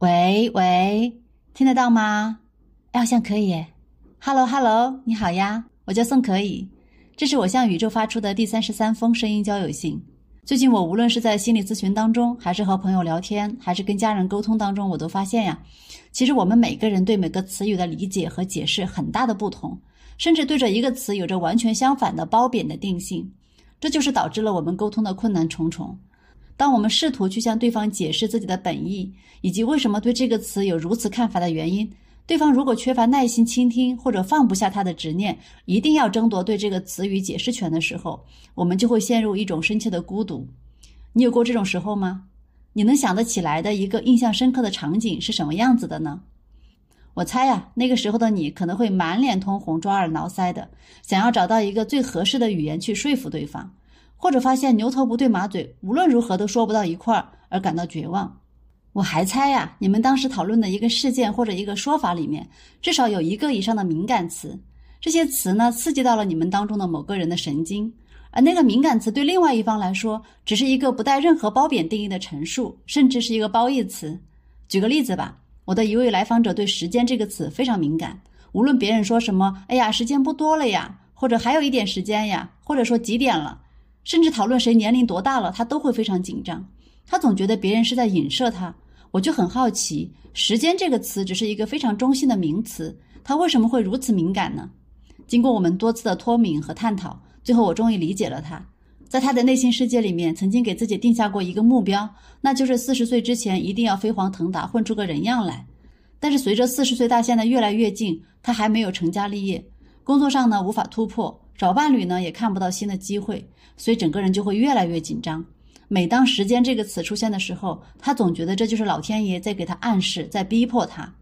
喂喂，听得到吗？哎，好像可以耶。Hello Hello，你好呀，我叫宋可以。这是我向宇宙发出的第三十三封声音交友信。最近我无论是在心理咨询当中，还是和朋友聊天，还是跟家人沟通当中，我都发现呀，其实我们每个人对每个词语的理解和解释很大的不同，甚至对着一个词有着完全相反的褒贬的定性。这就是导致了我们沟通的困难重重。当我们试图去向对方解释自己的本意，以及为什么对这个词有如此看法的原因，对方如果缺乏耐心倾听，或者放不下他的执念，一定要争夺对这个词语解释权的时候，我们就会陷入一种深切的孤独。你有过这种时候吗？你能想得起来的一个印象深刻的场景是什么样子的呢？我猜呀，那个时候的你可能会满脸通红、抓耳挠腮的，想要找到一个最合适的语言去说服对方。或者发现牛头不对马嘴，无论如何都说不到一块儿，而感到绝望。我还猜呀，你们当时讨论的一个事件或者一个说法里面，至少有一个以上的敏感词。这些词呢，刺激到了你们当中的某个人的神经，而那个敏感词对另外一方来说，只是一个不带任何褒贬定义的陈述，甚至是一个褒义词。举个例子吧，我的一位来访者对“时间”这个词非常敏感，无论别人说什么，“哎呀，时间不多了呀”，或者“还有一点时间呀”，或者说“几点了”。甚至讨论谁年龄多大了，他都会非常紧张。他总觉得别人是在影射他。我就很好奇，时间这个词只是一个非常中性的名词，他为什么会如此敏感呢？经过我们多次的脱敏和探讨，最后我终于理解了他。在他的内心世界里面，曾经给自己定下过一个目标，那就是四十岁之前一定要飞黄腾达，混出个人样来。但是随着四十岁大限的越来越近，他还没有成家立业，工作上呢无法突破。找伴侣呢，也看不到新的机会，所以整个人就会越来越紧张。每当“时间”这个词出现的时候，他总觉得这就是老天爷在给他暗示，在逼迫他。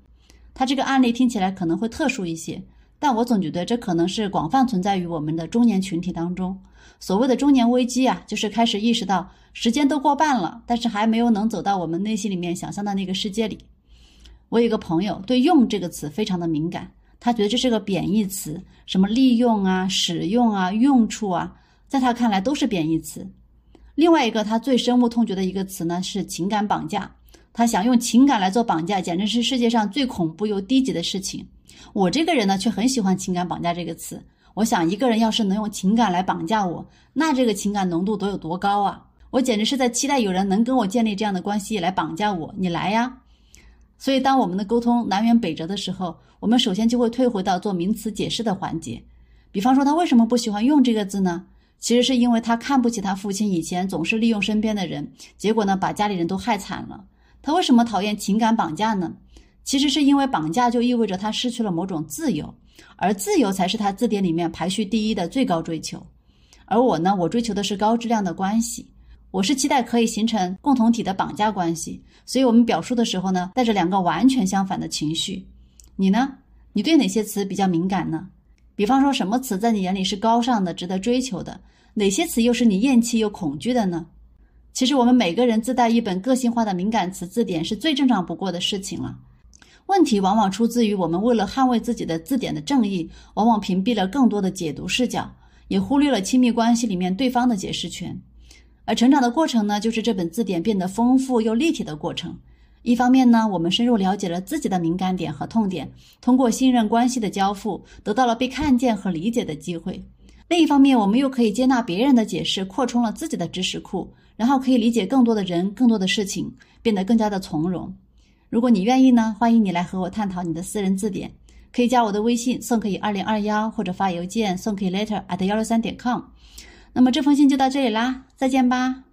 他这个案例听起来可能会特殊一些，但我总觉得这可能是广泛存在于我们的中年群体当中。所谓的中年危机啊，就是开始意识到时间都过半了，但是还没有能走到我们内心里面想象的那个世界里。我有一个朋友对“用”这个词非常的敏感。他觉得这是个贬义词，什么利用啊、使用啊、用处啊，在他看来都是贬义词。另外一个他最深恶痛绝的一个词呢是情感绑架，他想用情感来做绑架，简直是世界上最恐怖又低级的事情。我这个人呢却很喜欢情感绑架这个词，我想一个人要是能用情感来绑架我，那这个情感浓度得有多高啊？我简直是在期待有人能跟我建立这样的关系来绑架我，你来呀！所以，当我们的沟通南辕北辙的时候，我们首先就会退回到做名词解释的环节。比方说，他为什么不喜欢“用”这个字呢？其实是因为他看不起他父亲以前总是利用身边的人，结果呢把家里人都害惨了。他为什么讨厌情感绑架呢？其实是因为绑架就意味着他失去了某种自由，而自由才是他字典里面排序第一的最高追求。而我呢，我追求的是高质量的关系。我是期待可以形成共同体的绑架关系，所以我们表述的时候呢，带着两个完全相反的情绪。你呢？你对哪些词比较敏感呢？比方说，什么词在你眼里是高尚的、值得追求的？哪些词又是你厌弃又恐惧的呢？其实，我们每个人自带一本个性化的敏感词字典是最正常不过的事情了。问题往往出自于我们为了捍卫自己的字典的正义，往往屏蔽了更多的解读视角，也忽略了亲密关系里面对方的解释权。而成长的过程呢，就是这本字典变得丰富又立体的过程。一方面呢，我们深入了解了自己的敏感点和痛点，通过信任关系的交付，得到了被看见和理解的机会；另一方面，我们又可以接纳别人的解释，扩充了自己的知识库，然后可以理解更多的人、更多的事情，变得更加的从容。如果你愿意呢，欢迎你来和我探讨你的私人字典，可以加我的微信宋可以二零二幺，或者发邮件宋可以 letter at 幺六三点 com。那么这封信就到这里啦，再见吧。